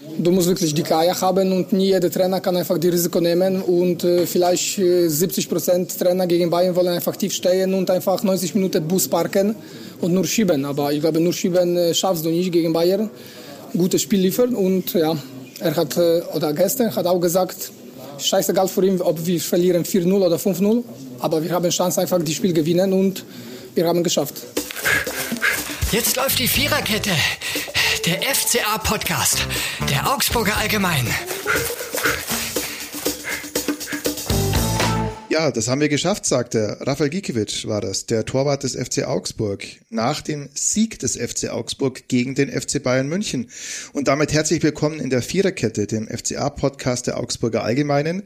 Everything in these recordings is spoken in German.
Du musst wirklich die Eier haben und nie jeder Trainer kann einfach die Risiko nehmen und äh, vielleicht äh, 70 Prozent Trainer gegen Bayern wollen einfach tief stehen und einfach 90 Minuten Bus parken und nur schieben. Aber ich glaube, nur schieben äh, schaffst du nicht gegen Bayern. Gutes Spiel liefern und ja, er hat, äh, oder gestern hat auch gesagt, scheißegal für ihn, ob wir verlieren 4-0 oder 5-0, aber wir haben Chance einfach das Spiel gewinnen und wir haben geschafft. Jetzt läuft die Viererkette. Der FCA-Podcast. Der Augsburger Allgemein. Ja, das haben wir geschafft, sagt er. Rafael Gikiewicz war das, der Torwart des FC Augsburg, nach dem Sieg des FC Augsburg gegen den FC Bayern München. Und damit herzlich willkommen in der Viererkette, dem FCA-Podcast der Augsburger Allgemeinen.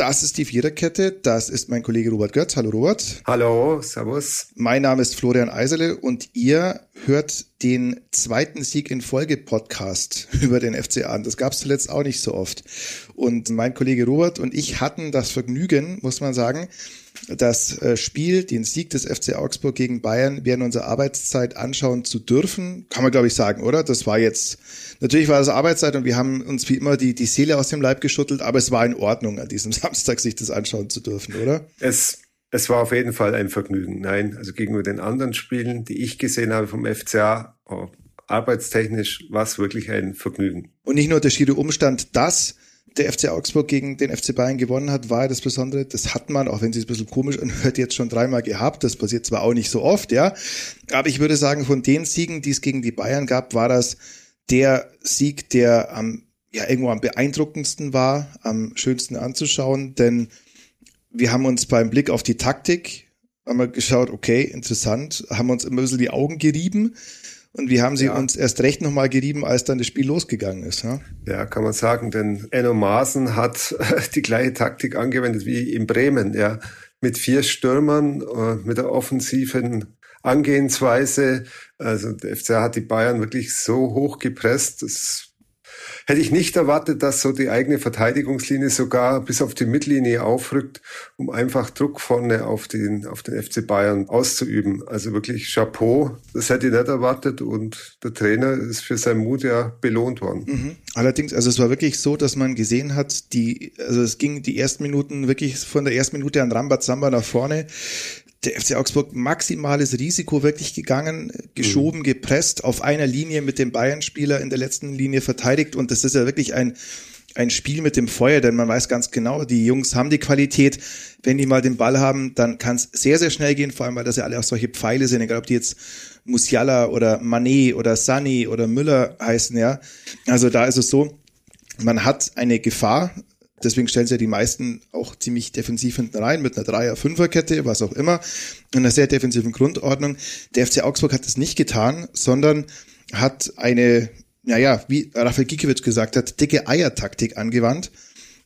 Das ist die Viererkette. Das ist mein Kollege Robert Götz. Hallo Robert. Hallo, Servus. Mein Name ist Florian Eiserle und ihr hört den zweiten Sieg in Folge Podcast über den FCA an. Das gab es zuletzt auch nicht so oft. Und mein Kollege Robert und ich hatten das Vergnügen, muss man sagen, das äh, Spiel, den Sieg des FC Augsburg gegen Bayern während unserer Arbeitszeit anschauen zu dürfen. Kann man, glaube ich, sagen, oder? Das war jetzt Natürlich war das Arbeitszeit und wir haben uns wie immer die, die Seele aus dem Leib geschüttelt, aber es war in Ordnung, an diesem Samstag sich das anschauen zu dürfen, oder? Es, es war auf jeden Fall ein Vergnügen. Nein, also gegenüber den anderen Spielen, die ich gesehen habe vom FCA, oh, arbeitstechnisch war es wirklich ein Vergnügen. Und nicht nur der schiere Umstand, dass der FC Augsburg gegen den FC Bayern gewonnen hat, war ja das Besondere. Das hat man, auch wenn sie es ein bisschen komisch anhört, jetzt schon dreimal gehabt. Das passiert zwar auch nicht so oft, ja. Aber ich würde sagen, von den Siegen, die es gegen die Bayern gab, war das der Sieg, der am, ja, irgendwo am beeindruckendsten war, am schönsten anzuschauen, denn wir haben uns beim Blick auf die Taktik wir geschaut, okay, interessant, haben uns immer ein bisschen die Augen gerieben und wir haben sie ja. uns erst recht nochmal gerieben, als dann das Spiel losgegangen ist. Ja? ja, kann man sagen, denn Enno Maaßen hat die gleiche Taktik angewendet wie in Bremen, ja, mit vier Stürmern, äh, mit der offensiven Angehensweise. Also der FCA hat die Bayern wirklich so hoch gepresst. Das hätte ich nicht erwartet, dass so die eigene Verteidigungslinie sogar bis auf die Mittellinie aufrückt, um einfach Druck vorne auf den, auf den FC Bayern auszuüben. Also wirklich Chapeau. Das hätte ich nicht erwartet und der Trainer ist für seinen Mut ja belohnt worden. Mhm. Allerdings, also es war wirklich so, dass man gesehen hat, die, also es ging die ersten Minuten wirklich von der ersten Minute an Rambazamba nach vorne der FC Augsburg maximales Risiko wirklich gegangen, geschoben, mhm. gepresst, auf einer Linie mit dem Bayern-Spieler in der letzten Linie verteidigt und das ist ja wirklich ein ein Spiel mit dem Feuer, denn man weiß ganz genau, die Jungs haben die Qualität. Wenn die mal den Ball haben, dann kann es sehr, sehr schnell gehen, vor allem, weil das ja alle auch solche Pfeile sind, egal ob die jetzt Musiala oder Manet oder Sunny oder Müller heißen, ja. Also da ist es so, man hat eine Gefahr, Deswegen stellen sie ja die meisten auch ziemlich defensiv hinten rein mit einer Dreier-Fünfer-Kette, was auch immer, in einer sehr defensiven Grundordnung. Der FC Augsburg hat das nicht getan, sondern hat eine, naja, wie Rafael Gikiewicz gesagt hat, dicke Eier-Taktik angewandt,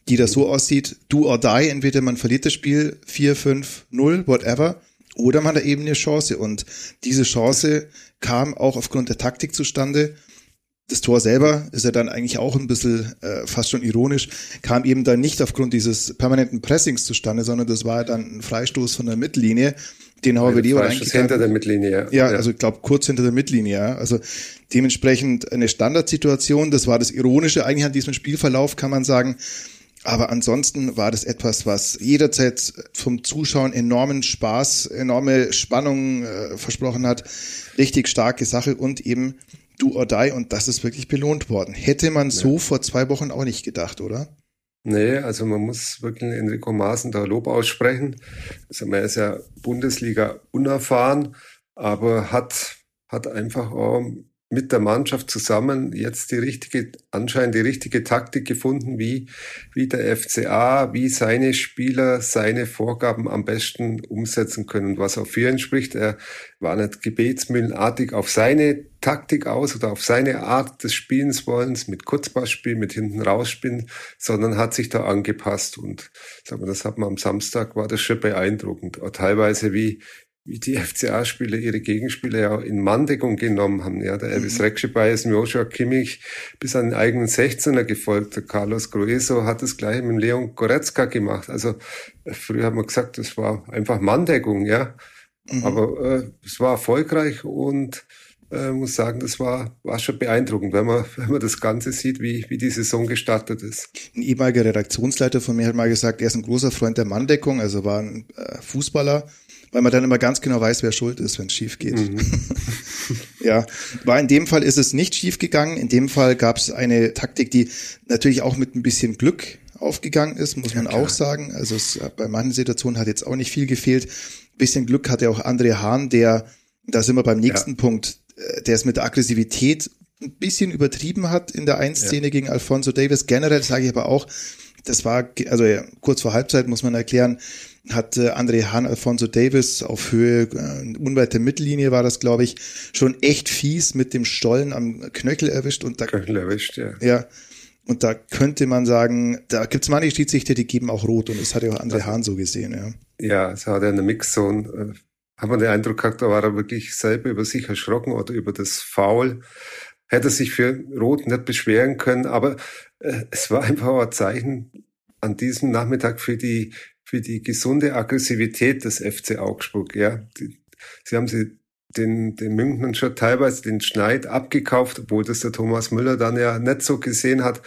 die da so aussieht, do or die, entweder man verliert das Spiel 4, 5, 0, whatever, oder man hat eben eine Chance. Und diese Chance kam auch aufgrund der Taktik zustande das Tor selber ist ja dann eigentlich auch ein bisschen äh, fast schon ironisch, kam eben dann nicht aufgrund dieses permanenten Pressings zustande, sondern das war dann ein Freistoß von der Mittellinie, den haben wir die eigentlich hinter der Mittellinie, ja. Ja, also ich glaube kurz hinter der Mittellinie, ja. Also dementsprechend eine Standardsituation, das war das Ironische eigentlich an diesem Spielverlauf, kann man sagen. Aber ansonsten war das etwas, was jederzeit vom Zuschauen enormen Spaß, enorme Spannung äh, versprochen hat. Richtig starke Sache und eben do or die und das ist wirklich belohnt worden. Hätte man so vor zwei Wochen auch nicht gedacht, oder? Nee, also man muss wirklich Enrico Maaßen da Lob aussprechen. Also man ist ja Bundesliga unerfahren, aber hat, hat einfach auch mit der Mannschaft zusammen jetzt die richtige, anscheinend die richtige Taktik gefunden, wie, wie der FCA, wie seine Spieler seine Vorgaben am besten umsetzen können. was auch für ihn spricht, er war nicht gebetsmühlenartig auf seine Taktik aus oder auf seine Art des Spielens wollens, mit Kurzpassspiel, mit hinten rausspielen, sondern hat sich da angepasst. Und sagen wir, das hat man am Samstag, war das schon beeindruckend. Auch teilweise wie, wie die FCA-Spieler ihre Gegenspieler ja in Manndeckung genommen haben. Ja, der Elvis mhm. Rekschebay ist Joshua Kimmich bis an den eigenen 16er gefolgt. Der Carlos Grueso hat das gleiche mit Leon Goretzka gemacht. Also früher hat man gesagt, das war einfach Manndeckung, ja. Mhm. Aber äh, es war erfolgreich und äh, muss sagen, das war, war schon beeindruckend, wenn man, wenn man das Ganze sieht, wie, wie die Saison gestartet ist. Ein ehemaliger Redaktionsleiter von mir hat mal gesagt, er ist ein großer Freund der Manndeckung, also war ein äh, Fußballer, weil man dann immer ganz genau weiß, wer schuld ist, wenn es schief geht. Mhm. ja, war in dem Fall ist es nicht schief gegangen. In dem Fall gab es eine Taktik, die natürlich auch mit ein bisschen Glück aufgegangen ist, muss man ja, auch sagen. Also es, bei manchen Situationen hat jetzt auch nicht viel gefehlt. Ein bisschen Glück hatte auch André Hahn, der, da sind wir beim nächsten ja. Punkt, äh, der es mit der Aggressivität ein bisschen übertrieben hat in der Einszene ja. gegen Alfonso Davis. Generell sage ich aber auch, das war, also ja, kurz vor Halbzeit muss man erklären, hat äh, André Hahn Alfonso Davis auf Höhe, äh, unweit der Mittellinie war das, glaube ich, schon echt fies mit dem Stollen am Knöchel erwischt. Und da, Knöchel erwischt, ja. Ja, und da könnte man sagen, da gibt es manche Schiedsrichter, die geben auch rot und das hat ja auch André Hahn so gesehen, ja. Ja, es hat er in der Mixzone, äh, hat man den Eindruck gehabt, da war er wirklich selber über sich erschrocken oder über das Foul. Hätte sich für Rot nicht beschweren können, aber äh, es war einfach ein Zeichen an diesem Nachmittag für die, für die gesunde Aggressivität des FC Augsburg, ja. Die, sie haben sie den, den Münchnern schon teilweise den Schneid abgekauft, obwohl das der Thomas Müller dann ja nicht so gesehen hat.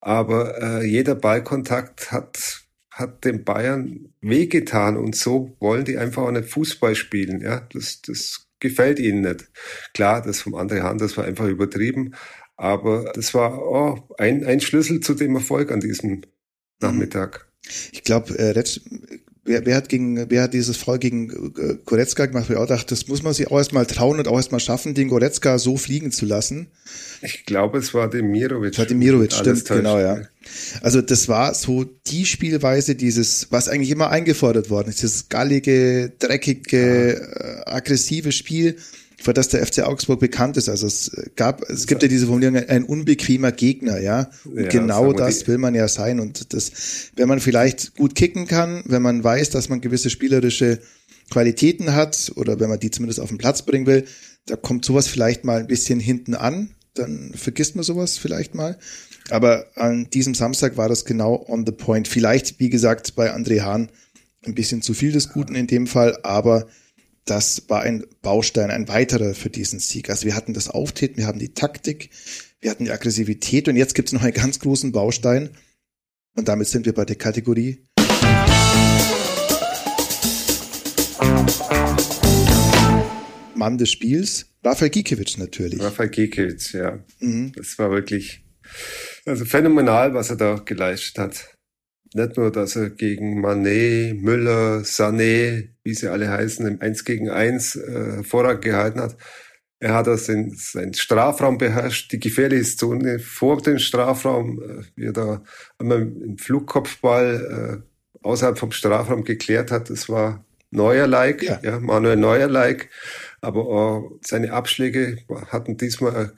Aber äh, jeder Ballkontakt hat, hat den Bayern wehgetan und so wollen die einfach auch nicht Fußball spielen. Ja, das, das gefällt ihnen nicht. Klar, das vom André Hand, das war einfach übertrieben. Aber das war oh, ein, ein Schlüssel zu dem Erfolg an diesem mhm. Nachmittag. Ich glaube, äh, wer, wer hat gegen, wer hat dieses Foul gegen äh, Goretzka gemacht? Ich auch dachte, das muss man sich auch erstmal trauen und auch erstmal schaffen, den Goretzka so fliegen zu lassen. Ich glaube, es war Demirovic. Es war Demirovic, stimmt, genau, ja. Also das war so die Spielweise, dieses, was eigentlich immer eingefordert worden ist, dieses gallige, dreckige, ja. äh, aggressive Spiel für das der FC Augsburg bekannt ist. Also es gab, es gibt ja diese Formulierung, ein unbequemer Gegner, ja. Und ja, genau das will man ja sein. Und das, wenn man vielleicht gut kicken kann, wenn man weiß, dass man gewisse spielerische Qualitäten hat oder wenn man die zumindest auf den Platz bringen will, da kommt sowas vielleicht mal ein bisschen hinten an, dann vergisst man sowas vielleicht mal. Aber an diesem Samstag war das genau on the point. Vielleicht, wie gesagt, bei André Hahn ein bisschen zu viel des Guten in dem Fall, aber das war ein Baustein, ein weiterer für diesen Sieg. Also wir hatten das Auftreten, wir haben die Taktik, wir hatten die Aggressivität und jetzt gibt es noch einen ganz großen Baustein. Und damit sind wir bei der Kategorie. Mann des Spiels, Rafael Gikiewicz natürlich. Rafael Gikiewicz, ja. Mhm. Das war wirklich also phänomenal, was er da geleistet hat nicht nur, dass er gegen Manet, Müller, Sané, wie sie alle heißen, im 1 gegen 1 äh, Vorrang gehalten hat. Er hat das in seinen Strafraum beherrscht, die gefährliche Zone vor dem Strafraum, äh, wie er da einmal einen Flugkopfball äh, außerhalb vom Strafraum geklärt hat. Das war Neuer-like, ja. ja, Manuel Neuer-like. Aber uh, seine Abschläge hatten diesmal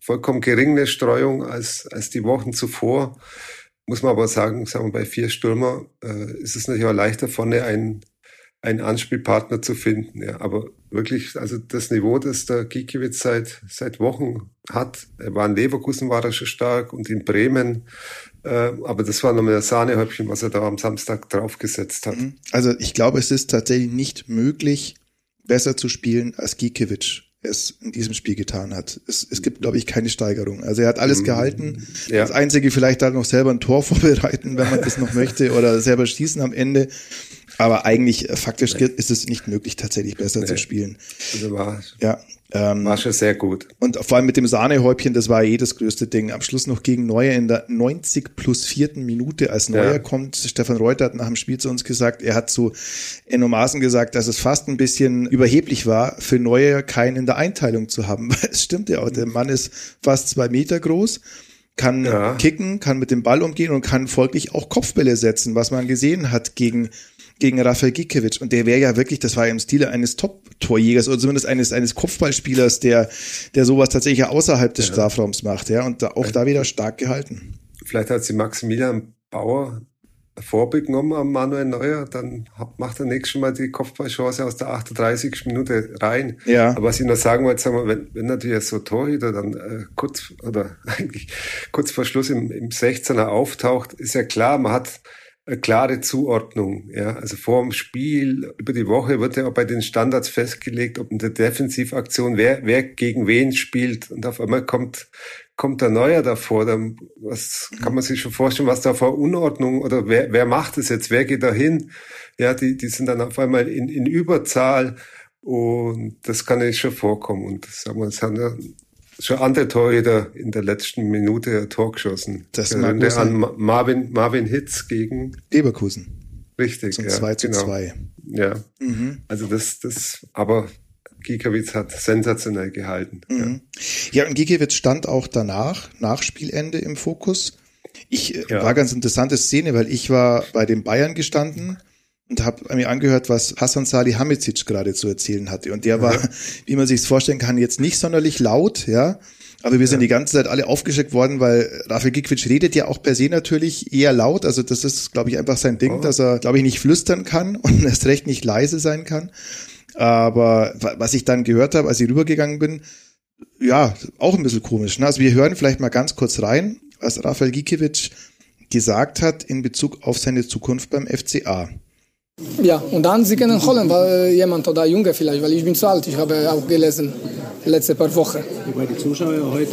vollkommen geringe Streuung als, als die Wochen zuvor. Muss man aber sagen, sagen wir, bei vier Stürmer äh, ist es natürlich auch leichter, vorne einen, einen Anspielpartner zu finden. Ja. Aber wirklich, also das Niveau, das der Gikiewicz seit, seit Wochen hat, er war in Leverkusen war er schon stark und in Bremen, äh, aber das war nochmal ein Sahnehäubchen, was er da am Samstag draufgesetzt hat. Mhm. Also ich glaube, es ist tatsächlich nicht möglich, besser zu spielen als Gikiewicz es in diesem Spiel getan hat. Es, es gibt, glaube ich, keine Steigerung. Also er hat alles mhm. gehalten. Ja. Das Einzige vielleicht halt noch selber ein Tor vorbereiten, wenn man das noch möchte, oder selber schießen am Ende. Aber eigentlich äh, faktisch nee. ist es nicht möglich, tatsächlich besser nee. zu spielen. Ja, ähm, war schon sehr gut. Und vor allem mit dem Sahnehäubchen, das war eh das größte Ding. Am Schluss noch gegen Neuer in der 90 plus vierten Minute, als Neuer ja. kommt. Stefan Reuter hat nach dem Spiel zu uns gesagt, er hat zu Enno Maaßen gesagt, dass es fast ein bisschen überheblich war, für Neuer keinen in der Einteilung zu haben. Es stimmt ja auch, der Mann ist fast zwei Meter groß kann ja. kicken, kann mit dem Ball umgehen und kann folglich auch Kopfbälle setzen, was man gesehen hat gegen gegen Rafael Gikiewicz. Und der wäre ja wirklich, das war ja im Stile eines Top-Torjägers oder zumindest eines, eines Kopfballspielers, der, der sowas tatsächlich außerhalb des ja. Strafraums macht, ja. Und da, auch da wieder stark gehalten. Vielleicht hat sie Maximilian Bauer vorbenommen am Manuel Neuer, dann macht er nächstes Mal die Kopfballchance aus der 38. Minute rein. Ja. Aber was ich noch sagen wollte, sagen wir, wenn, wenn natürlich so Torhüter dann äh, kurz oder eigentlich kurz vor Schluss im, im 16er auftaucht, ist ja klar, man hat eine klare Zuordnung. Ja, also vor dem Spiel über die Woche wird ja auch bei den Standards festgelegt, ob in der Defensivaktion wer wer gegen wen spielt und auf einmal kommt kommt der Neuer davor. Dann was kann man sich schon vorstellen, was da vor Unordnung oder wer wer macht es jetzt? Wer geht da hin? Ja, die die sind dann auf einmal in, in Überzahl und das kann ja schon vorkommen und sagen wir, es haben ja schon andere Torhüter in der letzten Minute Tor geschossen. Das mag der an Marvin, Marvin Hitz gegen Leverkusen. Richtig, Zum ja, 2 zu genau. 2. Ja, Mhm. also das, das, aber Giekewitz hat sensationell gehalten. Mhm. Ja, und Gikiewicz stand auch danach, nach Spielende im Fokus. Ich äh, Ja. war ganz interessante Szene, weil ich war bei den Bayern gestanden und habe mir angehört, was Hassan Salihamidzic gerade zu erzählen hatte. Und der war, wie man sich vorstellen kann, jetzt nicht sonderlich laut, ja. Aber wir sind die ganze Zeit alle aufgeschreckt worden, weil Rafael Gikwitsch redet ja auch per se natürlich eher laut. Also das ist, glaube ich, einfach sein Ding, Oh. dass er, glaube ich, nicht flüstern kann und erst recht nicht leise sein kann. Aber wa- was ich dann gehört habe, als ich rübergegangen bin, ja, auch ein bisschen komisch. Ne? Also wir hören vielleicht mal ganz kurz rein, was Rafael Gikiewicz gesagt hat in Bezug auf seine Zukunft beim FCA. Ja, und dann sie können holen, weil äh, jemand oder Junge vielleicht, weil ich bin zu alt. Ich habe auch gelesen, letzte paar Wochen. Wobei die Zuschauer heute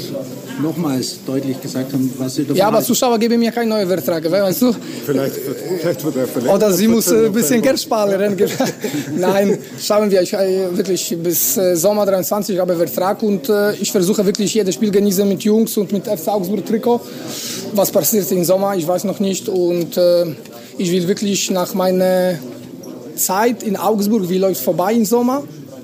nochmals deutlich gesagt haben, was sie davon Ja, aber halten. Zuschauer geben mir keinen neuen Vertrag, weißt du? Vielleicht, vielleicht wird er verletzt. Oder sie muss äh, ein bisschen Geld sparen. Nein, schauen wir. Ich äh, wirklich bis Sommer 23 habe Vertrag und ich versuche wirklich jedes Spiel genießen mit Jungs und mit FC Augsburg Trikot. Was passiert im Sommer, ich weiß noch nicht und äh, ich will wirklich nach meiner Zeit in Augsburg, wie läuft vorbei im Sommer,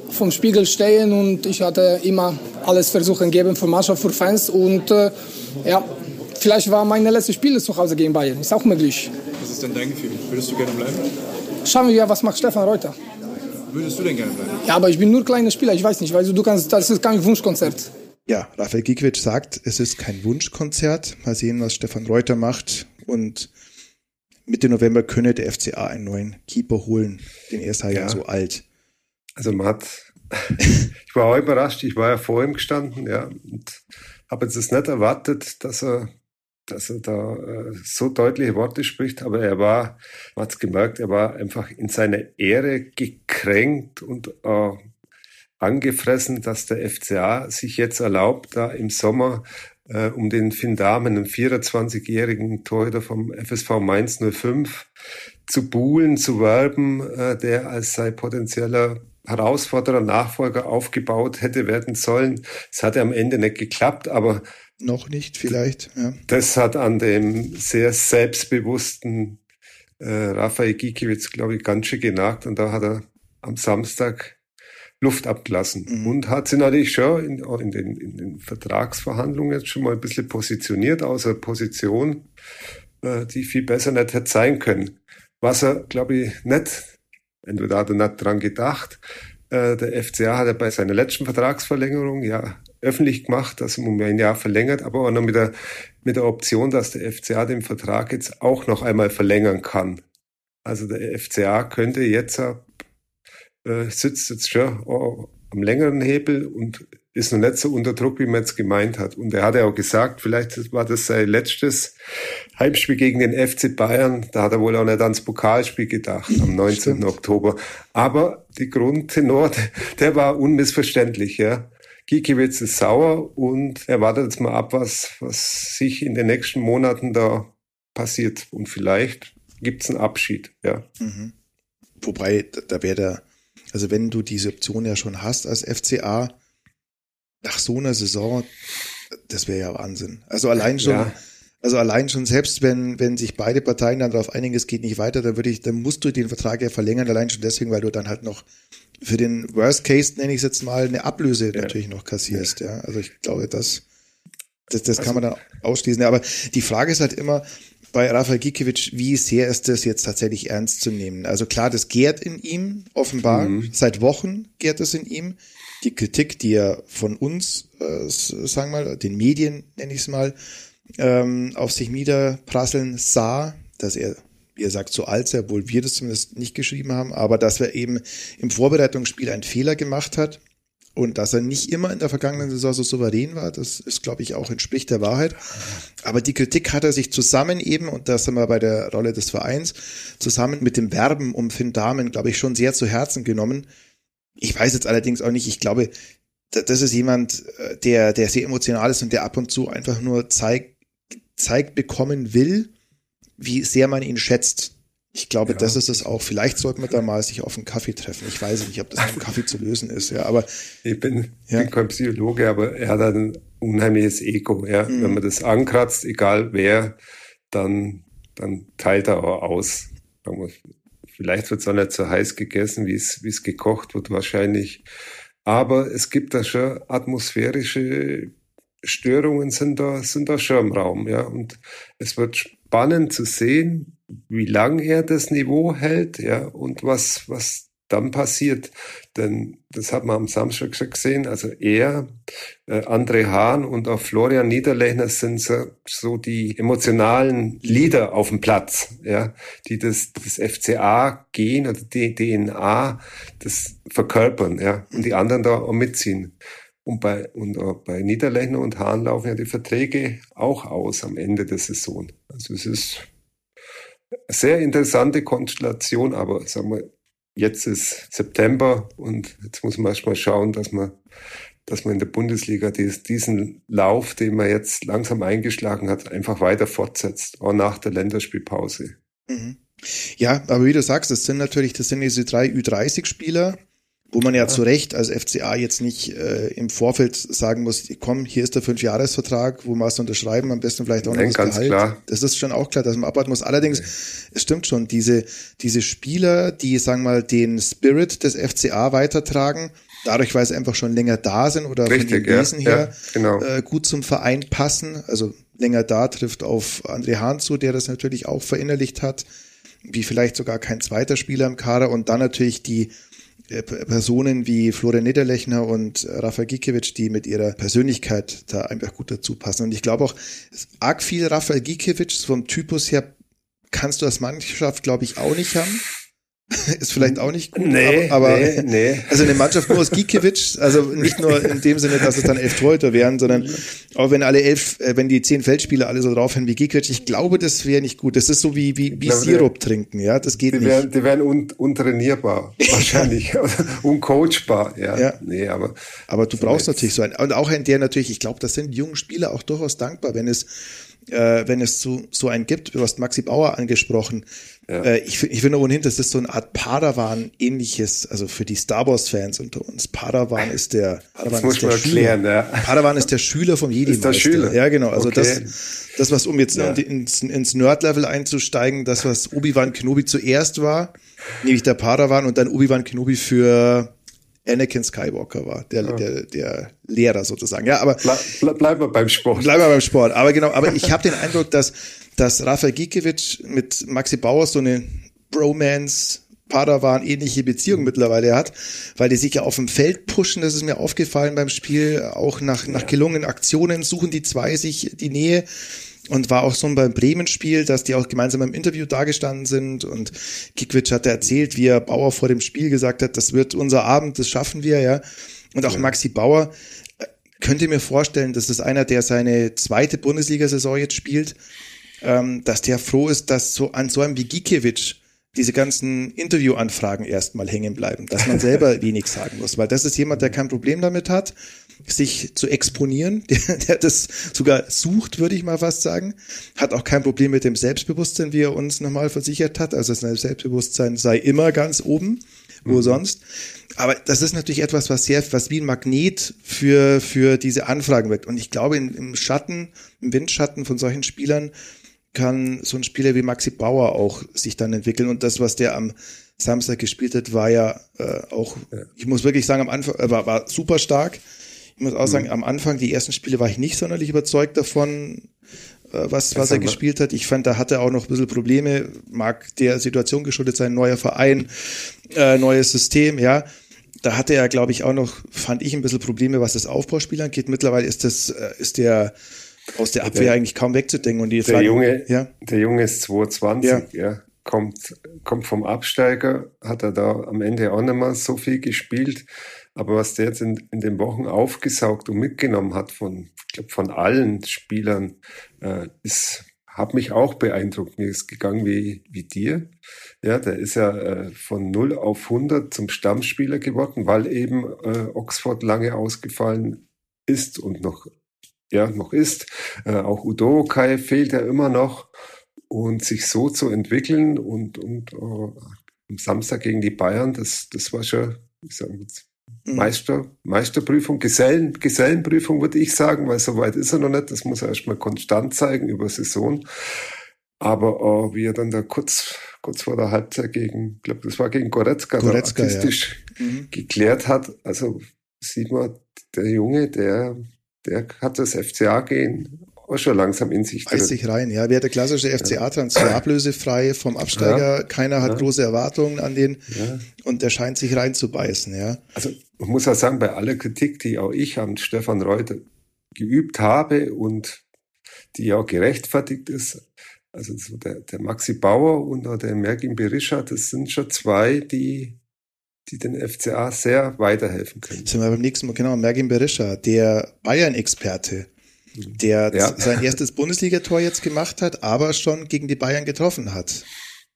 vom Spiegel stehen und ich hatte immer alles versuchen geben für Mannschaft, für Fans und äh, ja, vielleicht war meine letzte Spiel zu Hause gegen Bayern, ist auch möglich. Was ist denn dein Gefühl? Würdest du gerne bleiben? Schauen wir, was macht Stefan Reuter. Würdest du denn gerne bleiben? Ja, aber ich bin nur kleiner Spieler, ich weiß nicht, weil du kannst, das ist kein Wunschkonzert. Ja, Rafael Gikiewicz sagt, es ist kein Wunschkonzert. Mal sehen, was Stefan Reuter macht. Und Mitte November könne der FCA einen neuen Keeper holen. Den er ist halt ja so alt. Also man hat, ich war auch überrascht, ich war ja vor ihm gestanden, ja, und habe jetzt das nicht erwartet, dass er, dass er da äh, so deutliche Worte spricht, aber er war, man hat's gemerkt, er war einfach in seiner Ehre gekränkt und äh, angefressen, dass der FCA sich jetzt erlaubt, da im Sommer äh, um den Finn Dahmen, einen 24-jährigen Torhüter vom FSV Mainz 05, zu buhlen, zu werben, äh, der als sein potenzieller Herausforderer, Nachfolger aufgebaut hätte werden sollen. Es hatte am Ende nicht geklappt, aber Noch nicht vielleicht. Ja. das hat an dem sehr selbstbewussten äh, Raphael Gikiewicz, glaube ich, ganz schön genagt. Und da hat er am Samstag Luft abgelassen Mhm. und hat sie natürlich schon in, in, den, in den Vertragsverhandlungen jetzt schon mal ein bisschen positioniert, aus einer Position, äh, die viel besser nicht hätte sein können. Was er, glaube ich, nicht, entweder hat er nicht dran gedacht, äh, der FCA hat er bei seiner letzten Vertragsverlängerung ja öffentlich gemacht, dass er um ein Jahr verlängert, aber auch noch mit der, mit der Option, dass der FCA den Vertrag jetzt auch noch einmal verlängern kann. Also der FCA könnte jetzt, äh, sitzt jetzt schon oh, am längeren Hebel und ist noch nicht so unter Druck, wie man jetzt gemeint hat. Und er hat ja auch gesagt, vielleicht war das sein letztes Heimspiel gegen den FC Bayern. Da hat er wohl auch nicht ans Pokalspiel gedacht, am 19. Stimmt. Oktober. Aber die Grundtenor, der war unmissverständlich, ja. Gikiewicz ist sauer und er wartet jetzt mal ab, was, was sich in den nächsten Monaten da passiert. Und vielleicht gibt's einen Abschied, ja. Mhm. Wobei, da- da wäre der, also wenn du diese Option ja schon hast als FCA, nach so einer Saison, das wäre ja Wahnsinn. Also allein schon, Ja. also allein schon, selbst wenn, wenn sich beide Parteien dann darauf einigen, es geht nicht weiter, dann würde ich, dann musst du den Vertrag ja verlängern, allein schon deswegen, weil du dann halt noch für den Worst Case, nenne ich es jetzt mal, eine Ablöse Ja. natürlich noch kassierst, ja. Also ich glaube, das, das, das kann man dann ausschließen. Ja, aber die Frage ist halt immer, bei Rafael Gikiewicz, wie sehr ist das jetzt tatsächlich ernst zu nehmen? Also klar, das gärt in ihm, offenbar. Seit Wochen gärt es in ihm. Die Kritik, die er von uns, äh, sagen wir mal, den Medien, nenne ich es mal, ähm, auf sich niederprasseln sah, dass er, wie er sagt, so alt sei, obwohl wir das zumindest nicht geschrieben haben, aber dass er eben im Vorbereitungsspiel einen Fehler gemacht hat und dass er nicht immer in der vergangenen Saison so souverän war, das ist, glaube ich, auch entspricht der Wahrheit. Aber die Kritik hat er sich zusammen eben, und da sind wir bei der Rolle des Vereins, zusammen mit dem Werben um Finn Damen, glaube ich, schon sehr zu Herzen genommen. Ich weiß jetzt allerdings auch nicht, ich glaube, das ist jemand, äh, der, der sehr emotional ist und der ab und zu einfach nur zeigt, zeigt bekommen will, wie sehr man ihn schätzt. Ich glaube, ja. das ist es auch. Vielleicht sollten wir da mal sich auf einen Kaffee treffen. Ich weiß nicht, ob das mit einem Kaffee zu lösen ist, ja, aber. Ich bin, ja. bin kein Psychologe, aber er hat ein unheimliches Ego, ja. Mhm. Wenn man das ankratzt, egal wer, dann, dann teilt er auch aus. Vielleicht wird es auch nicht so heiß gegessen, wie es, wie es gekocht wird, wahrscheinlich. Aber es gibt da schon atmosphärische Störungen sind da, sind da schon im Raum, ja. Und es wird spannend zu sehen, wie lang er das Niveau hält, ja, und was, was dann passiert. Denn das hat man am Samstag schon gesehen. Also er, äh, André Hahn und auch Florian Niederlechner sind so, so die emotionalen Leader auf dem Platz, ja, die das, das FCA gehen oder die DNA, das verkörpern, ja, und die anderen da auch mitziehen. Und bei, und bei Niederlechner und Hahn laufen ja die Verträge auch aus am Ende der Saison. Also es ist sehr interessante Konstellation, aber sagen wir, jetzt ist September und jetzt muss man erstmal schauen, dass man, dass man in der Bundesliga diesen Lauf, den man jetzt langsam eingeschlagen hat, einfach weiter fortsetzt, auch nach der Länderspielpause. Mhm. Ja, aber wie du sagst, das sind natürlich, das sind diese drei Ü30-Spieler, wo man ja, ja, zu Recht als FCA jetzt nicht äh, im Vorfeld sagen muss, komm, hier ist der Fünfjahresvertrag, wo machst du unterschreiben, am besten vielleicht auch noch Nein, das Gehalt. Klar. Das ist schon auch klar, dass man abwarten muss. Allerdings, okay. es stimmt schon, diese, diese Spieler, die, sagen wir mal, den Spirit des FCA weitertragen, dadurch, weil sie einfach schon länger da sind oder Richtig, von den Wesen ja, her ja, genau. äh, gut zum Verein passen. Also länger da trifft auf André Hahn zu, der das natürlich auch verinnerlicht hat, wie vielleicht sogar kein zweiter Spieler im Kader und dann natürlich die Personen wie Florian Niederlechner und Rafa Gikiewicz, die mit ihrer Persönlichkeit da einfach gut dazu passen. Und ich glaube auch, arg viel Rafael Gikiewicz vom Typus her kannst du als Mannschaft, glaube ich, auch nicht haben. ist vielleicht auch nicht gut, nee, aber, aber nee, nee. also eine Mannschaft nur aus Gikiewicz, also nicht nur in dem Sinne, dass es dann elf Torhüter wären, sondern auch wenn alle elf, äh, wenn die zehn Feldspieler alle so draufhören wie Gikiewicz, ich glaube, das wäre nicht gut. Das ist so wie, wie, wie glaube, Sirup trinken, ja, das geht die nicht. Wären, die wären un, untrainierbar, wahrscheinlich, uncoachbar, ja. ja. Nee, aber. Aber du brauchst natürlich so einen, und auch ein, der natürlich, ich glaube, das sind jungen Spieler auch durchaus dankbar, wenn es, äh, wenn es so, so einen gibt. Du hast Maxi Bauer angesprochen, ja. Äh, ich, ich finde ohnehin, das ist so eine Art Padawan-ähnliches, also für die Star Wars-Fans unter uns. Padawan ist der, Padawan das ist der erklären, Schüler. Ja. Padawan ist der Schüler vom Jedi. Ist der Schüler. Ja, genau. Also okay. das, das, was um jetzt ja. ins, ins Nerd-Level einzusteigen, das, was Obi-Wan Kenobi zuerst war, nämlich der Padawan und dann Obi-Wan Kenobi für Anakin Skywalker war, der, ja. der, der Lehrer sozusagen. Ja, aber Ble ble bleiben wir beim Sport. Bleiben wir beim Sport. Aber genau, aber ich habe den Eindruck, dass dass Rafael Gikiewicz mit Maxi Bauer so eine Bromance Padawan ähnliche Beziehung mittlerweile hat, weil die sich ja auf dem Feld pushen, das ist mir aufgefallen beim Spiel, auch nach, nach gelungenen Aktionen suchen die zwei sich die Nähe und war auch so beim Bremen-Spiel, dass die auch gemeinsam im Interview dagestanden sind. Und Gikwitsch hatte erzählt, wie er Bauer vor dem Spiel gesagt hat, das wird unser Abend, das schaffen wir, ja. Und auch Maxi Bauer äh, könnte mir vorstellen, das ist einer, der seine zweite Bundesliga-Saison jetzt spielt ähm, dass der froh ist, dass so an so einem wie Gikiewicz diese ganzen Interviewanfragen erstmal hängen bleiben, dass man selber wenig sagen muss, weil das ist jemand, der kein Problem damit hat, sich zu exponieren, der, der das sogar sucht, würde ich mal fast sagen, hat auch kein Problem mit dem Selbstbewusstsein, wie er uns nochmal versichert hat, also sein Selbstbewusstsein sei immer ganz oben, wo mhm. sonst. Aber das ist natürlich etwas, was sehr, was wie ein Magnet für, für diese Anfragen wirkt. Und ich glaube, in, im Schatten, im Windschatten von solchen Spielern kann so ein Spieler wie Maxi Bauer auch sich dann entwickeln. Und das, was der am Samstag gespielt hat, war ja äh, auch, ich muss wirklich sagen, am Anfang äh, war, war super stark. Ich muss auch sagen, mhm. am Anfang, die ersten Spiele war ich nicht sonderlich überzeugt davon, äh, was, was er gespielt hat. Ich fand, da hatte er auch noch ein bisschen Probleme, mag der Situation geschuldet sein, neuer Verein, äh, neues System, ja. Da hatte er, glaube ich, auch noch, fand ich, ein bisschen Probleme, was das Aufbauspiel angeht. Mittlerweile ist das, äh, ist der aus der Abwehr der, eigentlich kaum wegzudenken. Und die der, Flaggen, Junge, ja? der Junge ist 22, ja. ja. kommt, kommt vom Absteiger, hat er da am Ende auch nicht mehr so viel gespielt. Aber was der jetzt in, in den Wochen aufgesaugt und mitgenommen hat von, ich glaube, von allen Spielern, äh, ist, hat mich auch beeindruckt. Mir ist gegangen wie, wie dir. Ja, der ist ja äh, von 0 auf 100 zum Stammspieler geworden, weil eben äh, Oxford lange ausgefallen ist und noch, ja, noch ist. Äh, auch Udo Kai fehlt ja immer noch. Und sich so zu entwickeln und, und uh, am Samstag gegen die Bayern, das, das war schon, ich jetzt, mhm. Meister, Meisterprüfung, Gesellen, Gesellenprüfung würde ich sagen, weil so weit ist er noch nicht. Das muss er erstmal konstant zeigen über Saison. Aber uh, wie er dann da kurz, kurz vor der Halbzeit gegen, ich glaube, das war gegen Goretzka, Goretzka artistisch ja. mhm. geklärt hat, also sieht man, der Junge, der, der hat das FCA-Gehen auch schon langsam in sich drin. sich rein, ja. Wäre der klassische FCA-Transfer ablösefrei vom Absteiger. Ja. Keiner hat ja. große Erwartungen an den ja. und der scheint sich reinzubeißen, ja. Also man muss auch sagen, bei aller Kritik, die auch ich an Stefan Reuter geübt habe und die auch gerechtfertigt ist, also so der, der Maxi Bauer und auch der Mergin Berisha, das sind schon zwei, die die den FCA sehr weiterhelfen können. Sind wir beim nächsten Mal, genau, Mergin Berisha, der Bayern-Experte, der ja. sein erstes Bundesligator jetzt gemacht hat, aber schon gegen die Bayern getroffen hat.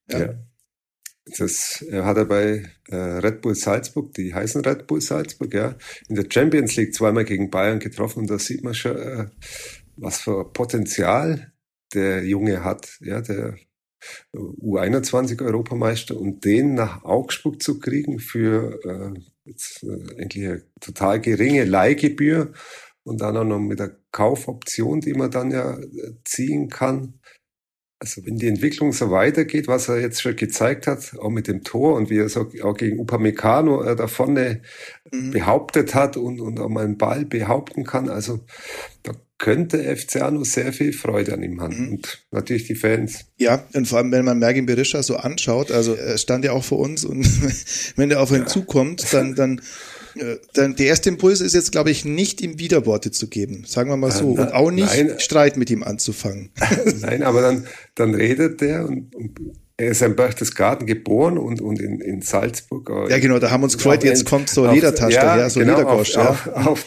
Ja. ja. Das hat er bei äh, Red Bull Salzburg, die heißen Red Bull Salzburg, ja, in der Champions League zweimal gegen Bayern getroffen und da sieht man schon, äh, was für Potenzial der Junge hat, ja, der U21 Europameister und den nach Augsburg zu kriegen für äh, jetzt, äh, eigentlich eine total geringe Leihgebühr und dann auch noch mit der Kaufoption, die man dann ja äh, ziehen kann. Also wenn die Entwicklung so weitergeht, was er jetzt schon gezeigt hat, auch mit dem Tor und wie er so auch gegen Upamecano äh, da vorne mhm. behauptet hat und, und auch mal einen Ball behaupten kann, also da könnte FCA nur sehr viel Freude an ihm haben. Mhm. Und natürlich die Fans. Ja, und vor allem, wenn man Mergin Berisha so anschaut, also er stand ja auch vor uns und wenn er auf ihn ja. zukommt, dann, dann dann der erste Impuls ist jetzt, glaube ich, nicht ihm Widerworte zu geben, sagen wir mal so, na, und auch nicht nein, Streit mit ihm anzufangen. nein, aber dann, dann redet der und, und er ist in Berchtesgaden geboren und, und in, in Salzburg. Ja, genau, da haben wir uns gefreut, jetzt kommt so Ledertasche ja, daher, so genau, Ledergosch, ja. Auf, auf,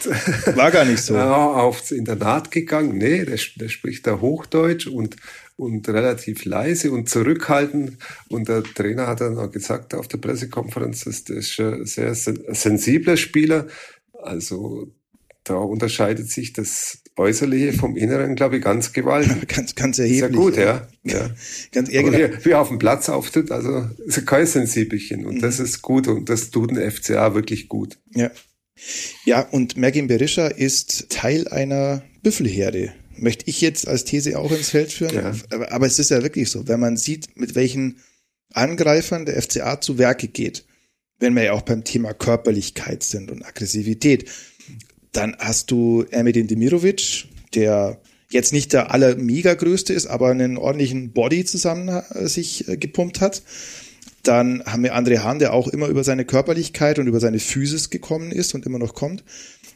War gar nicht so. Ja, aufs Internat gegangen. Nee, der, der spricht da Hochdeutsch und und relativ leise und zurückhaltend. Und der Trainer hat dann auch gesagt auf der Pressekonferenz, dass der ist ein sehr sensibler Spieler. Also da unterscheidet sich das Äußerliche vom Inneren, glaube ich, ganz gewaltig. ganz, ganz erheblich. Sehr gut, ja. ja. ganz genau. wie, wie auf dem Platz auftritt, also ist kein Sensibelchen. Und mhm. das ist gut und das tut ein FCA wirklich gut. Ja. Ja, und Mergin Berisha ist Teil einer Büffelherde möchte ich jetzt als These auch ins Feld führen. Ja. Aber, aber es ist ja wirklich so, wenn man sieht, mit welchen Angreifern der FCA zu Werke geht, wenn wir ja auch beim Thema Körperlichkeit sind und Aggressivität, dann hast du Ermedin Demirovic, der jetzt nicht der aller mega größte ist, aber einen ordentlichen Body zusammen äh, sich äh, gepumpt hat. Dann haben wir André Hahn, der auch immer über seine Körperlichkeit und über seine Physis gekommen ist und immer noch kommt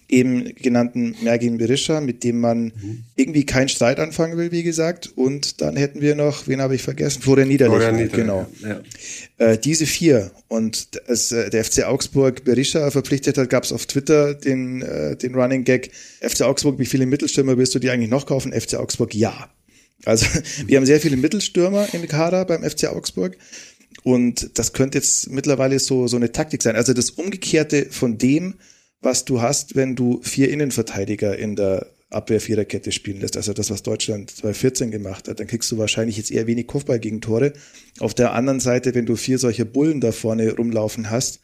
eben genannten Mergin Berisha, mit dem man mhm. irgendwie keinen Streit anfangen will, wie gesagt. Und dann hätten wir noch, wen habe ich vergessen? Florian Niederlechner, Florian genau. Ja. Äh, diese vier. Und als äh, der FC Augsburg Berisha verpflichtet hat, gab es auf Twitter den, äh, den Running Gag, FC Augsburg, wie viele Mittelstürmer willst du dir eigentlich noch kaufen? FC Augsburg, ja. Also wir haben sehr viele Mittelstürmer im Kader beim FC Augsburg. Und das könnte jetzt mittlerweile so, so eine Taktik sein. Also das Umgekehrte von dem, was du hast, wenn du vier Innenverteidiger in der Abwehr-Viererkette spielen lässt. Also das, was Deutschland 2014 gemacht hat. Dann kriegst du wahrscheinlich jetzt eher wenig Kopfball-Gegentore. Auf der anderen Seite, wenn du vier solche Bullen da vorne rumlaufen hast,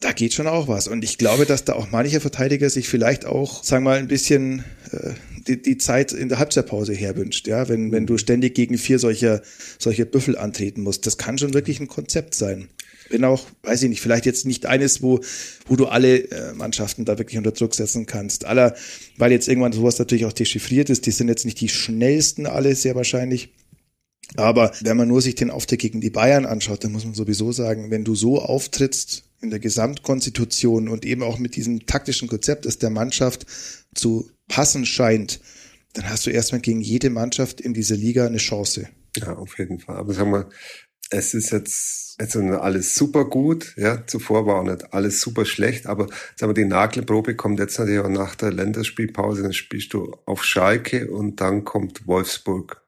da geht schon auch was. Und ich glaube, dass da auch mancher Verteidiger sich vielleicht auch, sagen wir mal, ein bisschen äh, die, die Zeit in der Halbzeitpause herwünscht, ja, wenn, wenn du ständig gegen vier solcher, solcher Büffel antreten musst. Das kann schon wirklich ein Konzept sein bin auch, weiß ich nicht, vielleicht jetzt nicht eines, wo, wo du alle äh, Mannschaften da wirklich unter Druck setzen kannst. Aller, weil jetzt irgendwann sowas natürlich auch dechiffriert ist, die sind jetzt nicht die schnellsten alle, sehr wahrscheinlich. Aber wenn man nur sich den Auftritt gegen die Bayern anschaut, dann muss man sowieso sagen, wenn du so auftrittst in der Gesamtkonstitution und eben auch mit diesem taktischen Konzept, das der Mannschaft zu passen scheint, dann hast du erstmal gegen jede Mannschaft in dieser Liga eine Chance. Ja, auf jeden Fall. Aber sagen wir, es ist jetzt, jetzt alles super gut, ja. Zuvor war auch nicht alles super schlecht, aber sagen wir, die Nagelprobe kommt jetzt natürlich auch nach der Länderspielpause, dann spielst du auf Schalke und dann kommt Wolfsburg.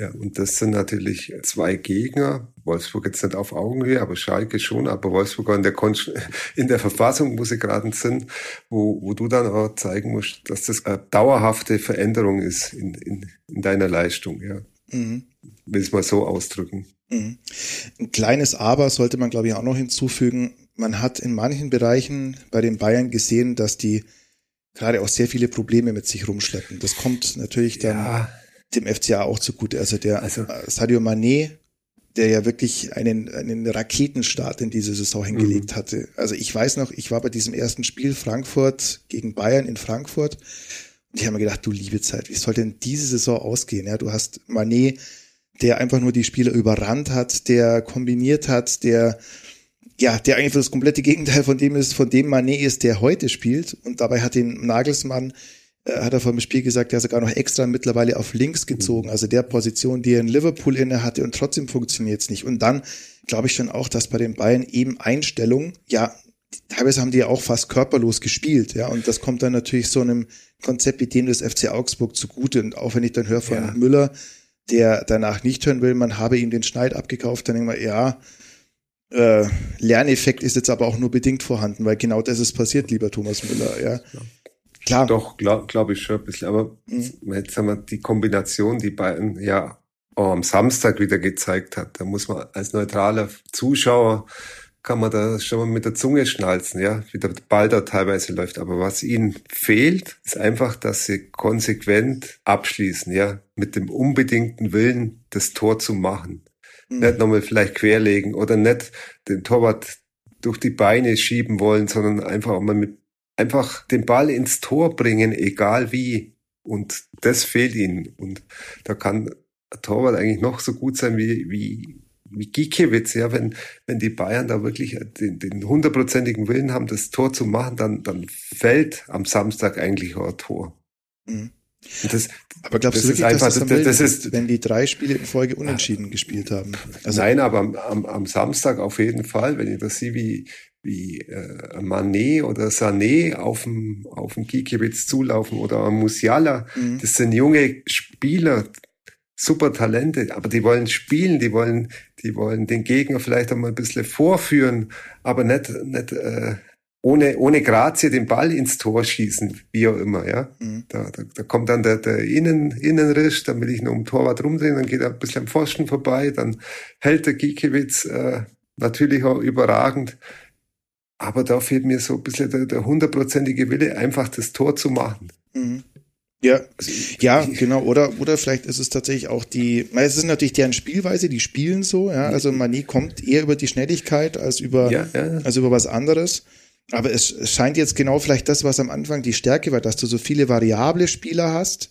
Ja, und das sind natürlich zwei Gegner. Wolfsburg jetzt nicht auf Augenhöhe, aber Schalke schon, aber Wolfsburg in der, Kon in der Verfassung, wo sie gerade sind, wo, wo du dann auch zeigen musst, dass das eine dauerhafte Veränderung ist in, in, in deiner Leistung, ja. Mhm. Will es mal so ausdrücken. Mhm. Ein kleines Aber sollte man, glaube ich, auch noch hinzufügen. Man hat in manchen Bereichen bei den Bayern gesehen, dass die gerade auch sehr viele Probleme mit sich rumschleppen. Das kommt natürlich dann ja. dem FCA auch zugute. Also der also, Sadio Mané, der ja wirklich einen, einen Raketenstart in diese Saison hingelegt mhm. hatte. Also ich weiß noch, ich war bei diesem ersten Spiel Frankfurt gegen Bayern in Frankfurt. Und ich habe mir gedacht, du liebe Zeit, wie soll denn diese Saison ausgehen? Ja, du hast Mané, der einfach nur die Spieler überrannt hat, der kombiniert hat, der ja, der eigentlich das komplette Gegenteil von dem ist, von dem Mané ist, der heute spielt. Und dabei hat den Nagelsmann, äh, hat er vor dem Spiel gesagt, der hat sogar noch extra mittlerweile auf links gezogen. Also der Position, die er in Liverpool inne hatte und trotzdem funktioniert es nicht. Und dann glaube ich schon auch, dass bei den Bayern eben Einstellung, ja, teilweise haben die ja auch fast körperlos gespielt, ja. Und das kommt dann natürlich so einem Konzept wie dem des FC Augsburg zugute. Und auch wenn ich dann höre von ja. Müller, der danach nicht hören will, man habe ihm den Schneid abgekauft, dann denke ich mal, ja, äh, Lerneffekt ist jetzt aber auch nur bedingt vorhanden, weil genau das ist passiert, lieber Thomas Müller, ja. Klar. Doch, glaube glaub ich schon ein bisschen. Aber mhm. jetzt haben wir die Kombination, die beiden ja am Samstag wieder gezeigt hat. Da muss man als neutraler Zuschauer kann man da schon mal mit der Zunge schnalzen, ja, wie der Ball da teilweise läuft. Aber was ihnen fehlt, ist einfach, dass sie konsequent abschließen, ja, mit dem unbedingten Willen, das Tor zu machen. Mhm. Nicht nochmal vielleicht querlegen oder nicht den Torwart durch die Beine schieben wollen, sondern einfach mal mit, einfach den Ball ins Tor bringen, egal wie. Und das fehlt ihnen. Und da kann ein Torwart eigentlich noch so gut sein wie, wie Gikiewicz, ja, wenn, wenn die Bayern da wirklich den, den hundertprozentigen Willen haben, das Tor zu machen, dann, dann fällt am Samstag eigentlich auch ein Tor. Mhm. Das, aber glaubst das du wirklich, einfach, dass das, das, das ist, wenn die drei Spiele in Folge unentschieden äh, gespielt haben? Also, nein, aber am, am, am Samstag auf jeden Fall, wenn ich das sehe, wie, wie äh, Mané oder Sané auf dem auf dem Gikiewicz zulaufen oder Musiala, mhm. das sind junge Spieler, super Talente, aber die wollen spielen, die wollen, die wollen den Gegner vielleicht einmal ein bisschen vorführen, aber nicht, nicht äh, ohne, ohne Grazie den Ball ins Tor schießen, wie auch immer, ja. Mhm. Da, da, da kommt dann der, der Innen, Innenrisch, dann will ich noch um Torwart rumdrehen, dann geht er ein bisschen am Pfosten vorbei, dann hält der Giekewitz äh, natürlich auch überragend. Aber da fehlt mir so ein bisschen der, der hundertprozentige Wille, einfach das Tor zu machen. Mhm. Ja, ja, genau. Oder, oder vielleicht ist es tatsächlich auch die, es ist natürlich deren Spielweise, die spielen so, ja. Also Mani kommt eher über die Schnelligkeit als über, ja, ja. als über was anderes. Aber es scheint jetzt genau vielleicht das, was am Anfang die Stärke war, dass du so viele variable Spieler hast.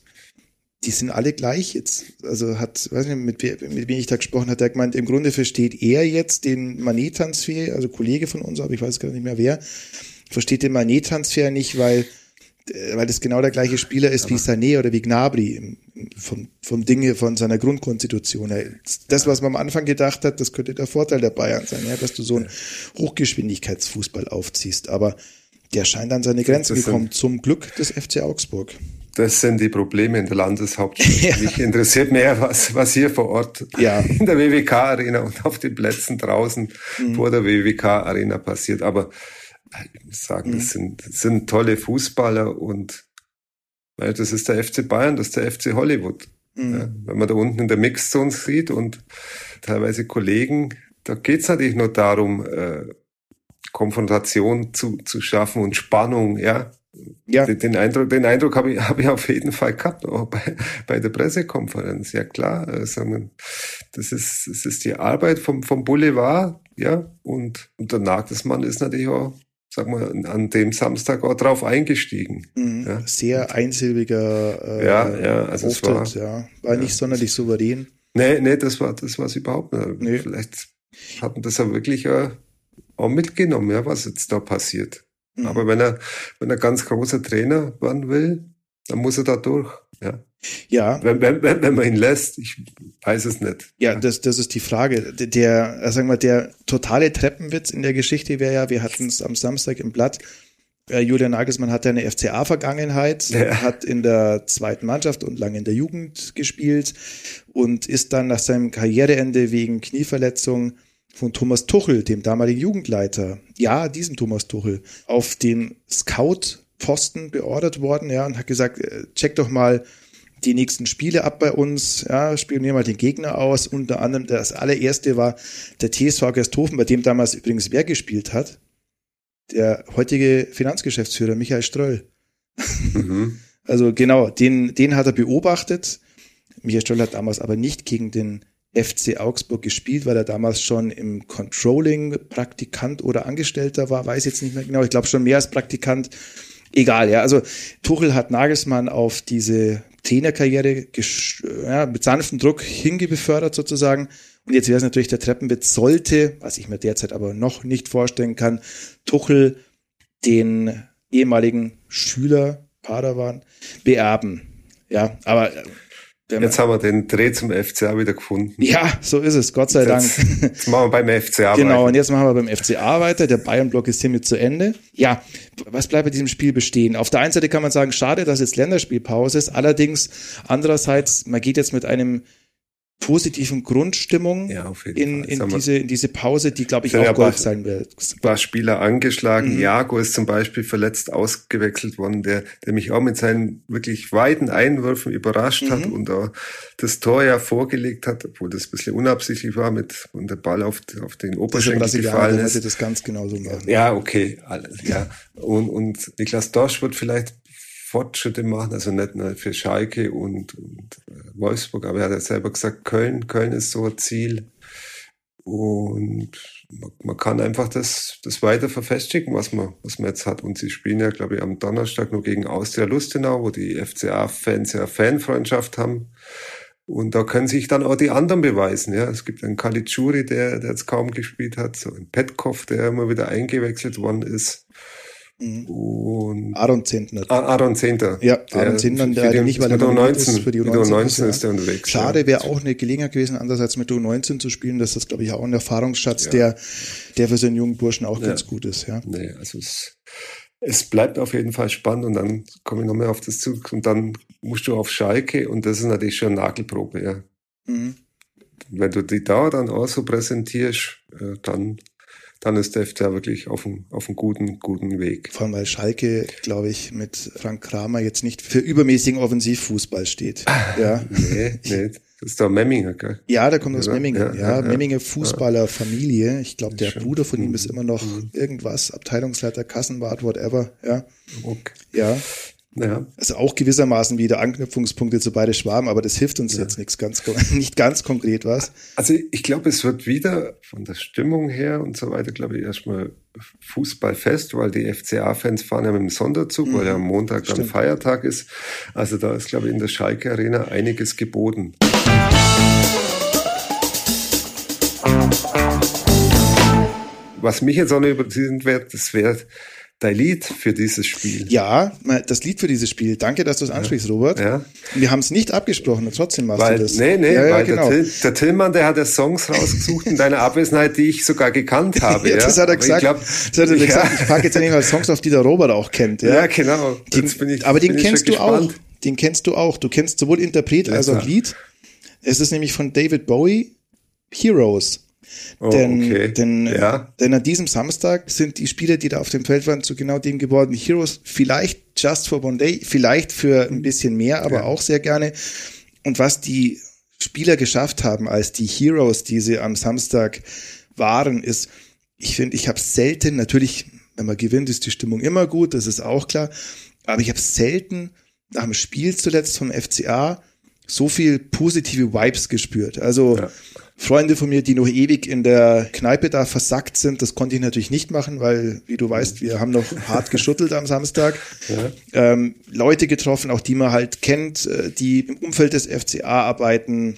Die sind alle gleich jetzt. Also hat, weiß nicht, mit, mit wem ich da gesprochen hat, der gemeint, im Grunde versteht er jetzt den Manet-Transfer, also Kollege von uns, aber ich weiß gar nicht mehr wer, versteht den Manet-Transfer nicht, weil weil das genau der gleiche Spieler ist wie Sané oder wie Gnabry vom, vom Dinge, von seiner Grundkonstitution her. Das, was man am Anfang gedacht hat, das könnte der Vorteil der Bayern sein, ja, dass du so einen Hochgeschwindigkeitsfußball aufziehst. Aber der scheint an seine Grenzen gekommen, zum Glück des FC Augsburg. Das sind die Probleme in der Landeshauptstadt. ja. Mich interessiert mehr, was, was hier vor Ort ja. in der WWK-Arena und auf den Plätzen draußen mhm. vor der WWK-Arena passiert. Aber ich muss sagen, mhm. das, sind, das sind tolle Fußballer und weil das ist der FC Bayern, das ist der FC Hollywood. Mhm. Ja, wenn man da unten in der Mixzone sieht und teilweise Kollegen, da geht's natürlich nur darum, äh, Konfrontation zu, zu schaffen und Spannung, ja. Ja. Den, den Eindruck, den Eindruck habe ich, habe ich auf jeden Fall gehabt, auch bei, bei der Pressekonferenz. Ja klar, wir, das ist, das ist die Arbeit vom, vom Boulevard, ja, und, und der Nagelsmann ist natürlich auch sag mal, an dem Samstag auch drauf eingestiegen. Mhm. Ja. Sehr einsilbiger äh, ja, ja, also Auftritt, es war, ja. War ja, nicht sonderlich souverän. Nee, nee, das war das war's überhaupt nicht. Nee. Vielleicht hatten das ja wirklich äh, auch mitgenommen, ja, was jetzt da passiert. Mhm. Aber wenn er, wenn er ganz großer Trainer werden will, dann muss er da durch. Ja. Ja. Wenn, wenn, wenn man ihn lässt, ich weiß es nicht. Ja, das, das ist die Frage. Der, äh, sagen wir, der totale Treppenwitz in der Geschichte wäre ja, wir hatten es am Samstag im Blatt, äh, Julian Nagelsmann hat ja eine FCA-Vergangenheit, Ja. hat in der zweiten Mannschaft und lange in der Jugend gespielt und ist dann nach seinem Karriereende wegen Knieverletzung von Thomas Tuchel, dem damaligen Jugendleiter, ja, diesem Thomas Tuchel, auf den Scout-Posten beordert worden, ja, und hat gesagt, äh, check doch mal die nächsten Spiele ab bei uns, ja, spionieren mal den Gegner aus. Unter anderem das allererste war der TSV Gersthofen, bei dem damals übrigens wer gespielt hat? Der heutige Finanzgeschäftsführer Michael Ströll. Mhm. Also genau, den, den hat er beobachtet. Michael Ströll hat damals aber nicht gegen den FC Augsburg gespielt, weil er damals schon im Controlling Praktikant oder Angestellter war, weiß jetzt nicht mehr genau. Ich glaube schon mehr als Praktikant. Egal, ja. Also Tuchel hat Nagelsmann auf diese Trainerkarriere ja, mit sanftem Druck hingebefördert sozusagen. Und jetzt wäre es natürlich der Treppenwitz, sollte, was ich mir derzeit aber noch nicht vorstellen kann, Tuchel den ehemaligen Schüler Padawan beerben. Ja, aber man- Jetzt haben wir den Dreh zum FCA wieder gefunden. ja, so ist es, Gott sei Dank. Jetzt, jetzt machen wir beim FCA Genau, und weiter. jetzt machen wir beim FCA weiter. Der Bayern-Block ist hiermit zu Ende. Ja, was bleibt bei diesem Spiel bestehen? Auf der einen Seite kann man sagen, schade, dass jetzt Länderspielpause ist. Allerdings, andererseits, man geht jetzt mit einem positiven Grundstimmung Ja, in, in, diese, in diese Pause, die, glaube ich, auch Gold sein wird. Ein paar Spieler angeschlagen. Mhm. Jago ist zum Beispiel verletzt ausgewechselt worden, der, der mich auch mit seinen wirklich weiten Einwürfen überrascht Mhm. hat und auch das Tor ja vorgelegt hat, obwohl das ein bisschen unabsichtlich war, mit, und der Ball auf, auf den Oberschenkel gefallen ist. das ganz genauso machen. Ja, okay, alles, ja. Und, und Niklas Dorsch wird vielleicht Fortschritte machen, also nicht nur für Schalke und, und äh, Wolfsburg, aber er hat ja selber gesagt, Köln, Köln ist so ein Ziel. Und man, man kann einfach das, das weiter verfestigen, was man, was man jetzt hat. Und sie spielen ja, glaube ich, am Donnerstag nur gegen Austria Lustenau, wo die FCA-Fans ja Fanfreundschaft haben. Und da können sich dann auch die anderen beweisen. Ja, es gibt einen Caligiuri, der, der jetzt kaum gespielt hat, so ein Petkov, der immer wieder eingewechselt worden ist. Und Aaron Zentner. Ah, Aaron Zehnter. Ja, Aaron Zentner, der die- nicht, er mit der nominiert U19, ist für die mit der U19 U19 ja. ist der unterwegs. Schade ja. wäre auch eine Gelegenheit gewesen, anders als mit der U19 zu spielen. Das ist, glaube ich, auch ein Erfahrungsschatz, der, der für so einen jungen Burschen auch ganz gut ist. Ja. Nee, also es, es bleibt auf jeden Fall spannend und dann komme ich nochmal auf das zurück und dann musst du auf Schalke und das ist natürlich schon eine Nagelprobe, ja. Mhm. Wenn du die da dann auch so präsentierst, äh, dann, dann ist der FCA wirklich auf einem, auf einem guten, guten Weg. Vor allem, weil Schalke, glaube ich, mit Frank Kramer jetzt nicht für übermäßigen Offensivfußball steht. Ja. Nee, nee, das ist der Memminger, gell? Ja, der kommt aus Ja, Memmingen. ja, Ja, ja. Memmingen Fußballerfamilie. Ich glaube, der Schön. Bruder von ihm ist Mhm. immer noch irgendwas, Abteilungsleiter, Kassenwart, whatever. Ja, Okay. ja. Ja. Also auch gewissermaßen wieder Anknüpfungspunkte zu beide Schwaben, aber das hilft uns jetzt nichts ganz, nicht ganz konkret was. Also ich glaube, es wird wieder von der Stimmung her und so weiter, glaube ich, erstmal Fußballfest, weil die FCA-Fans fahren ja mit dem Sonderzug, weil ja am Montag dann Stimmt. Feiertag ist. Also da ist, glaube ich, in der Schalke Arena einiges geboten. Was mich jetzt auch noch wird, das wäre dein Lied für dieses Spiel. Ja, das Lied für dieses Spiel. Danke, dass du es ansprichst, Robert. Ja. Wir haben es nicht abgesprochen und trotzdem machst Weil, du das. nee, nee, ja, ja, weil genau. der, Till, der Tillmann, der hat ja Songs rausgesucht in deiner Abwesenheit, die ich sogar gekannt habe. Ja, ja. das hat er Aber gesagt. Ich glaub, das hat er ja, gesagt. Ich packe jetzt endlich mal Songs auf, die der Robert auch kennt. Ja, Ja, genau. Den, ich- aber den ich kennst du auch. gespannt. Den kennst du auch. Du kennst sowohl Interpret als auch. Lied. Es ist nämlich von David Bowie, Heroes. Oh, denn, okay. denn, Ja. denn an diesem Samstag sind die Spieler, die da auf dem Feld waren, zu genau dem geworden. Heroes, vielleicht just for one day, vielleicht für ein bisschen mehr, aber auch sehr gerne. Und was die Spieler geschafft haben als die Heroes, die sie am Samstag waren, ist, ich finde, ich habe selten, natürlich, wenn man gewinnt, ist die Stimmung immer gut, das ist auch klar, aber ich habe selten nach dem Spiel zuletzt vom FCA so viel positive Vibes gespürt. Also Ja. Freunde von mir, die noch ewig in der Kneipe da versackt sind, das konnte ich natürlich nicht machen, weil, wie du weißt, wir haben noch hart geschüttelt am Samstag. Ähm, Leute getroffen, auch die man halt kennt, äh, die im Umfeld des FCA arbeiten.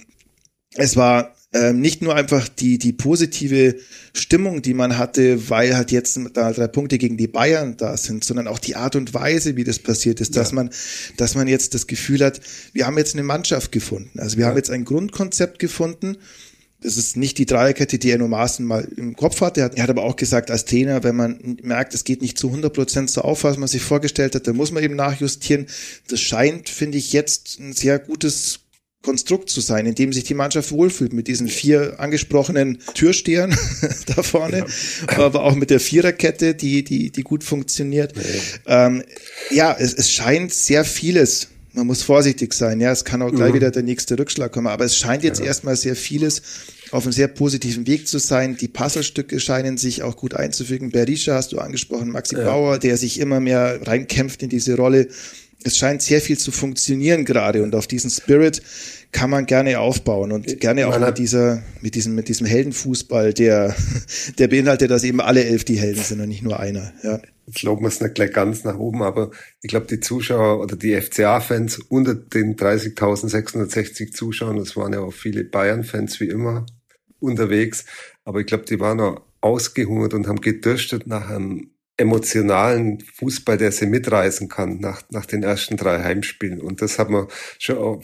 Es war ähm, nicht nur einfach die, die positive Stimmung, die man hatte, weil halt jetzt da drei Punkte gegen die Bayern da sind, sondern auch die Art und Weise, wie das passiert ist, dass man, dass man jetzt das Gefühl hat, wir haben jetzt eine Mannschaft gefunden. Also wir ja. haben jetzt ein Grundkonzept gefunden. Das ist nicht die Dreierkette, die Enno Maaßen mal im Kopf hatte. Er hat, er hat aber auch gesagt, als Trainer, wenn man merkt, es geht nicht zu 100 Prozent so auf, was man sich vorgestellt hat, dann muss man eben nachjustieren. Das scheint, finde ich, jetzt ein sehr gutes Konstrukt zu sein, in dem sich die Mannschaft wohlfühlt mit diesen vier angesprochenen Türstehern da vorne, ja. aber auch mit der Viererkette, die die die gut funktioniert. Nee. Ähm, ja, es, es scheint sehr vieles. Man muss vorsichtig sein. Ja, es kann auch gleich mhm. wieder der nächste Rückschlag kommen, aber es scheint jetzt ja. erstmal sehr vieles auf einem sehr positiven Weg zu sein. Die Puzzlestücke scheinen sich auch gut einzufügen. Berisha hast du angesprochen, Maxi ja. Bauer, der sich immer mehr reinkämpft in diese Rolle es scheint sehr viel zu funktionieren gerade und auf diesen Spirit kann man gerne aufbauen und gerne auch mit dieser, mit diesem, mit diesem Heldenfußball, der, der beinhaltet, dass eben alle elf die Helden sind und nicht nur einer, ja. Jetzt loben wir es nicht gleich ganz nach oben, aber ich glaube, die Zuschauer oder die FCA-Fans unter den 30.660 Zuschauern, das waren ja auch viele Bayern-Fans wie immer unterwegs, aber ich glaube, die waren auch ausgehungert und haben gedürstet nach einem emotionalen Fußball, der sie mitreißen kann nach, nach den ersten drei Heimspielen. Und das hat man schon auch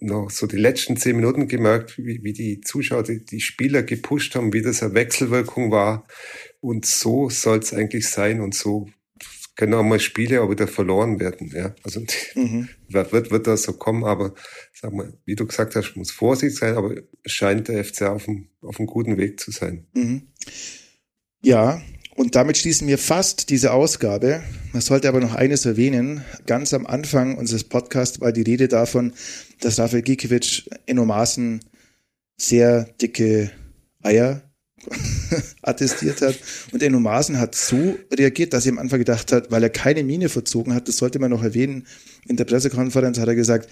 noch so die letzten zehn Minuten gemerkt, wie, wie die Zuschauer, die, die Spieler gepusht haben, wie das eine Wechselwirkung war. Und so soll es eigentlich sein und so können auch mal Spiele auch wieder verloren werden. Ja, also mhm. wird, wird das so kommen, aber sag mal, wie du gesagt hast, muss Vorsicht sein, aber scheint der FC auf einem, auf einem guten Weg zu sein. Mhm. Ja, und damit schließen wir fast diese Ausgabe. Man sollte aber noch eines erwähnen. Ganz am Anfang unseres Podcasts war die Rede davon, dass Rafael Gikiewicz Maßen sehr dicke Eier attestiert hat. Und Enno Maaßen hat so reagiert, dass er am Anfang gedacht hat, weil er keine Mine verzogen hat, das sollte man noch erwähnen, in der Pressekonferenz hat er gesagt,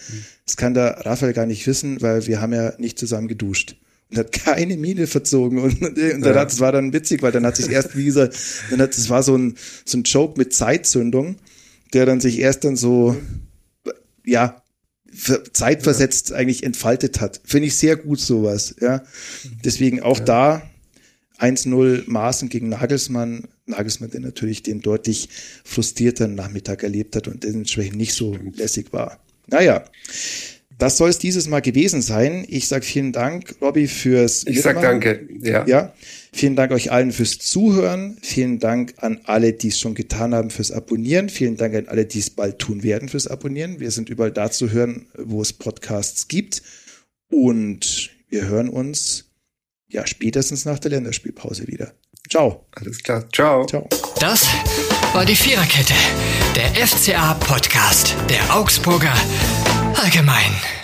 das kann der Raphael gar nicht wissen, weil wir haben ja nicht zusammen geduscht hat keine Miene verzogen und, und dann ja. hat, es war dann witzig, weil dann hat sich erst wie gesagt, dann hat es war so ein so ein Joke mit Zeitzündung, der dann sich erst dann so ja zeitversetzt ja. eigentlich entfaltet hat. Finde ich sehr gut sowas, ja. Deswegen auch ja. da 1-0 Maßen gegen Nagelsmann. Nagelsmann, der natürlich den deutlich frustrierteren Nachmittag erlebt hat und dementsprechend nicht so lässig war. Naja, das soll es dieses Mal gewesen sein. Ich sage vielen Dank, Robby, fürs Ich sag danke, ja. Ja. Vielen Dank euch allen fürs Zuhören. Vielen Dank an alle, die es schon getan haben, fürs Abonnieren. Vielen Dank an alle, die es bald tun werden, fürs Abonnieren. Wir sind überall da zu hören, wo es Podcasts gibt. Und wir hören uns ja spätestens nach der Länderspielpause wieder. Ciao. Alles klar. Ciao. Ciao. Das war die Viererkette, der FCA-Podcast der Augsburger Allgemein.